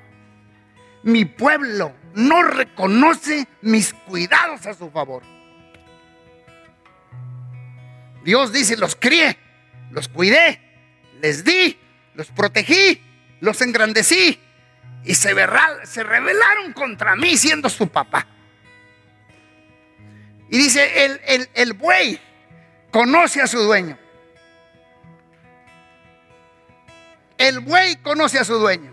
Speaker 1: Mi pueblo no reconoce mis cuidados a su favor. Dios dice, los crié, los cuidé, les di, los protegí, los engrandecí y se, rebelaron contra mí siendo su papá. Y dice, el, el buey conoce a su dueño. El buey conoce a su dueño.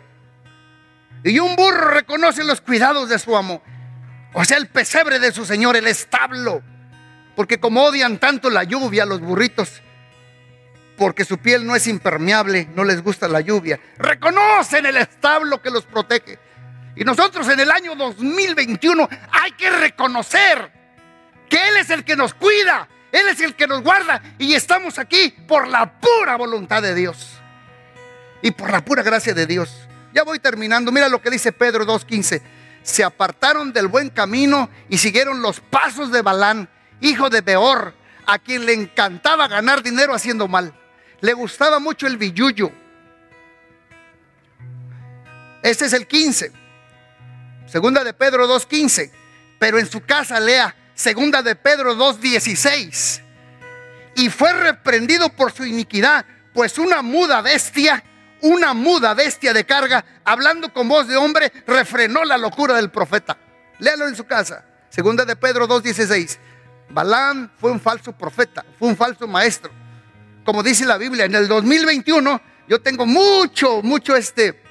Speaker 1: Y un burro reconoce los cuidados de su amo. O sea, el pesebre de su señor, el establo. Porque como odian tanto la lluvia los burritos, porque su piel no es impermeable, no les gusta la lluvia, reconocen el establo que los protege. Y nosotros en el año 2021 hay que reconocer que Él es el que nos cuida, Él es el que nos guarda y estamos aquí por la pura voluntad de Dios y por la pura gracia de Dios. Ya voy terminando. Mira lo que dice Pedro 2.15. Se apartaron del buen camino y siguieron los pasos de Balán, hijo de Beor, a quien le encantaba ganar dinero haciendo mal. Le gustaba mucho el billuyo. Este es el 15. Segunda de Pedro 2.15. Pero en su casa lea Segunda de Pedro 2.16. Y fue reprendido por su iniquidad, pues una muda bestia una muda bestia de carga, hablando con voz de hombre, refrenó la locura del profeta. Léalo en su casa. Segunda de Pedro 2.16. Balán fue un falso profeta, fue un falso maestro. Como dice la Biblia, en el 2021 yo tengo mucho, mucho este,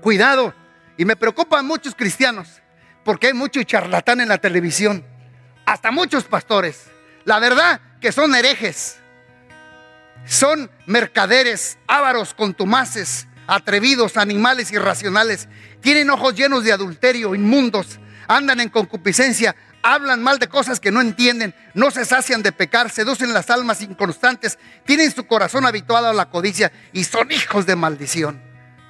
Speaker 1: Cuidado. Y me preocupan muchos cristianos, porque hay mucho charlatán en la televisión, hasta muchos pastores. La verdad que son herejes, son mercaderes, ávaros, contumaces, atrevidos, animales irracionales. Tienen ojos llenos de adulterio, inmundos, andan en concupiscencia, hablan mal de cosas que no entienden, no se sacian de pecar, seducen las almas inconstantes, tienen su corazón habituado a la codicia y son hijos de maldición.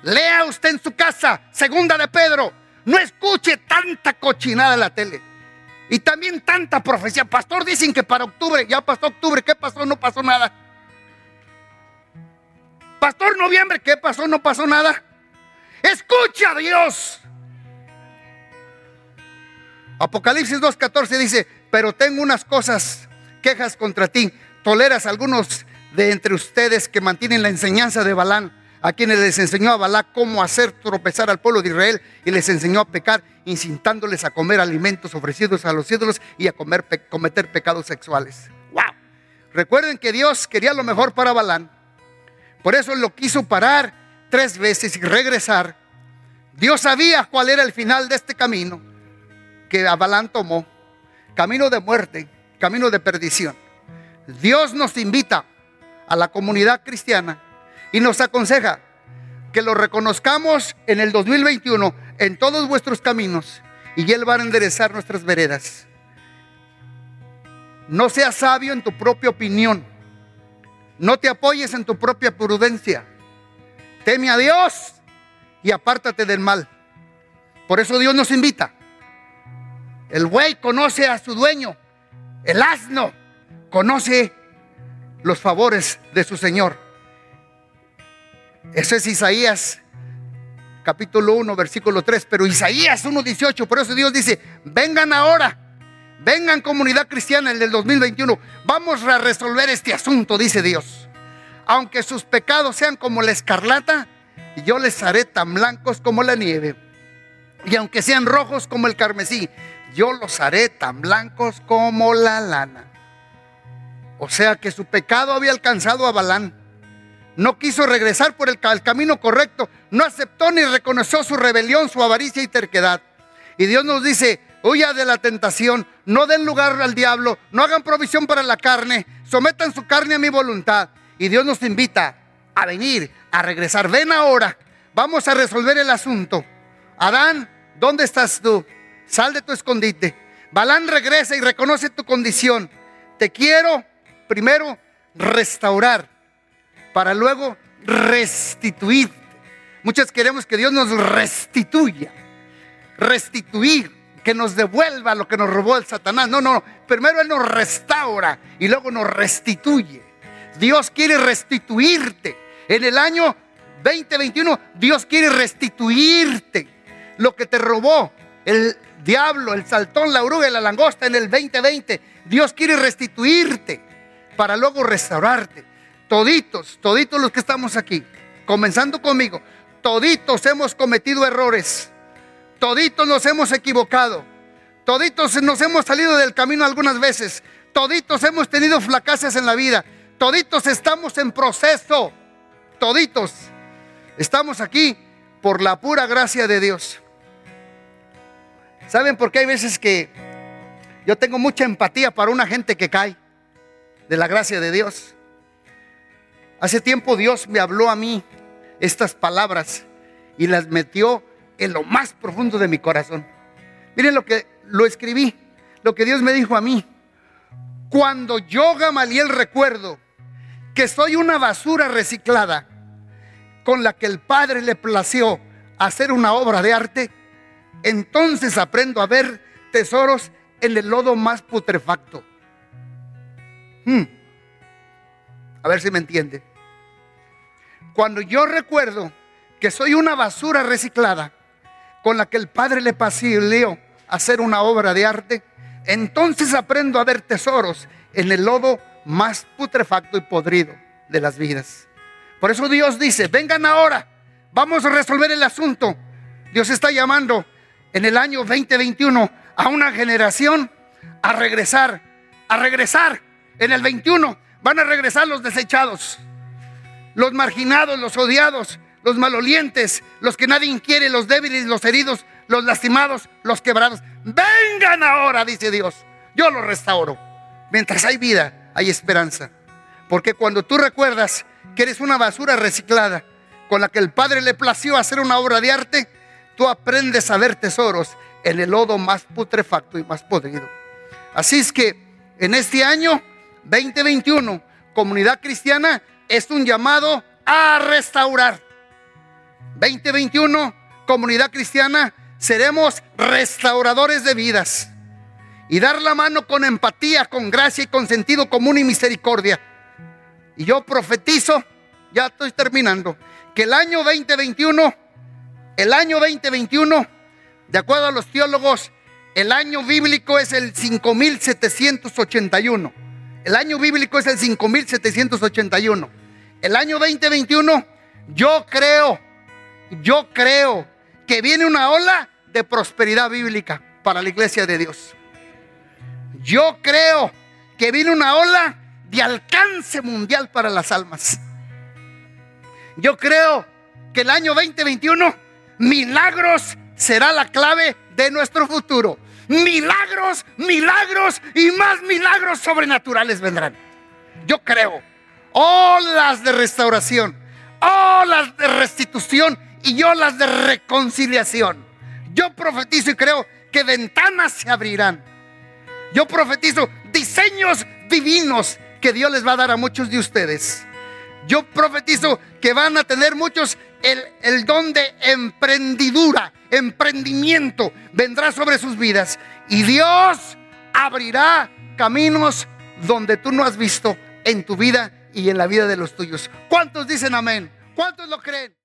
Speaker 1: Lea usted en su casa, segunda de Pedro, no escuche tanta cochinada en la tele. Y también tanta profecía. Pastor, dicen que para octubre, ya pasó octubre, ¿qué pasó? No pasó nada. Pastor, noviembre, ¿qué pasó? No pasó nada. Escucha a Dios. Apocalipsis 2.14 dice, pero tengo unas cosas, quejas contra ti. Toleras algunos de entre ustedes que mantienen la enseñanza de Balán, a quienes les enseñó a Balá cómo hacer tropezar al pueblo de Israel y les enseñó a pecar, incitándoles a comer alimentos ofrecidos a los ídolos y a comer, cometer pecados sexuales. ¡Wow! Recuerden que Dios quería lo mejor para Balán. Por eso lo quiso parar tres veces y regresar. Dios sabía cuál era el final de este camino que Abalán tomó, camino de muerte, camino de perdición. Dios nos invita a la comunidad cristiana y nos aconseja que lo reconozcamos en el 2021 en todos vuestros caminos y Él va a enderezar nuestras veredas. No seas sabio en tu propia opinión. No te apoyes en tu propia prudencia. Teme a Dios y apártate del mal. Por eso Dios nos invita el buey conoce a su dueño. El asno conoce los favores de su Señor. Ese es Isaías capítulo 1, versículo 3. Pero Isaías 1.18, por eso Dios dice, vengan ahora. Vengan comunidad cristiana el del 2021. Vamos a resolver este asunto, dice Dios. Aunque sus pecados sean como la escarlata, yo les haré tan blancos como la nieve. Y aunque sean rojos como el carmesí, yo los haré tan blancos como la lana. O sea que su pecado había alcanzado a Balán. No quiso regresar por el, camino correcto. No aceptó ni reconoció su rebelión, su avaricia y terquedad. Y Dios nos dice, huya de la tentación, no den lugar al diablo, no hagan provisión para la carne, sometan su carne a mi voluntad. Y Dios nos invita a venir, a regresar. Ven ahora, vamos a resolver el asunto. Adán, ¿dónde estás tú? Sal de tu escondite. Balán regresa y reconoce tu condición. Te quiero primero restaurar para luego restituir. Muchos queremos que Dios nos restituya. Restituir, que nos devuelva lo que nos robó el Satanás. No, no, primero Él nos restaura y luego nos restituye. Dios quiere restituirte. En el año 2021, Dios quiere restituirte lo que te robó el diablo, el saltón, la oruga y la langosta en el 2020. Dios quiere restituirte para luego restaurarte. Toditos, toditos los que estamos aquí, comenzando conmigo, toditos hemos cometido errores. Toditos nos hemos equivocado. Toditos nos hemos salido del camino algunas veces. Toditos hemos tenido flacaces en la vida. Toditos estamos en proceso. Toditos estamos aquí por la pura gracia de Dios. ¿Saben por qué hay veces que yo tengo mucha empatía para una gente que cae de la gracia de Dios? Hace tiempo Dios me habló a mí estas palabras y las metió en lo más profundo de mi corazón. Miren lo que lo escribí, lo que Dios me dijo a mí. Cuando yo, Gamaliel, recuerdo que soy una basura reciclada con la que el Padre le plació hacer una obra de arte, entonces aprendo a ver tesoros en el lodo más putrefacto. Hmm. A ver si me entiende. Cuando yo recuerdo que soy una basura reciclada con la que el Padre le pasó hacer una obra de arte, entonces aprendo a ver tesoros en el lodo más putrefacto y podrido de las vidas. Por eso Dios dice, vengan ahora, vamos a resolver el asunto. Dios está llamando en el año 2021 a una generación a regresar, a regresar. En el 21 van a regresar los desechados, los marginados, los odiados, los malolientes, los que nadie quiere, los débiles, los heridos, los lastimados, los quebrados. Vengan ahora, dice Dios. Yo los restauro. Mientras hay vida, hay esperanza. Porque cuando tú recuerdas que eres una basura reciclada, con la que el Padre le plació hacer una obra de arte, tú aprendes a ver tesoros en el lodo más putrefacto y más podrido. Así es que en este año 2021, comunidad cristiana es un llamado a restaurar. 2021, comunidad cristiana, seremos restauradores de vidas y dar la mano con empatía, con gracia y con sentido común y misericordia. Y yo profetizo, ya estoy terminando, que el año 2021, el año 2021, de acuerdo a los teólogos, el año bíblico es el 5781. El año bíblico es el 5781. El año 2021, yo creo, yo creo que viene una ola de prosperidad bíblica para la iglesia de Dios. Yo creo que viene una ola de alcance mundial para las almas. Yo creo que el año 2021, milagros será la clave de nuestro futuro. Milagros, milagros y más milagros sobrenaturales vendrán. Yo creo. Olas de restauración, olas de restitución y olas de reconciliación. Yo profetizo y creo que ventanas se abrirán. Yo profetizo diseños divinos que Dios les va a dar a muchos de ustedes. Yo profetizo que van a tener muchos el, el, don de emprendidura, emprendimiento, vendrá sobre sus vidas. Y Dios abrirá caminos donde tú no has visto en tu vida y en la vida de los tuyos. ¿Cuántos dicen amén? ¿Cuántos lo creen?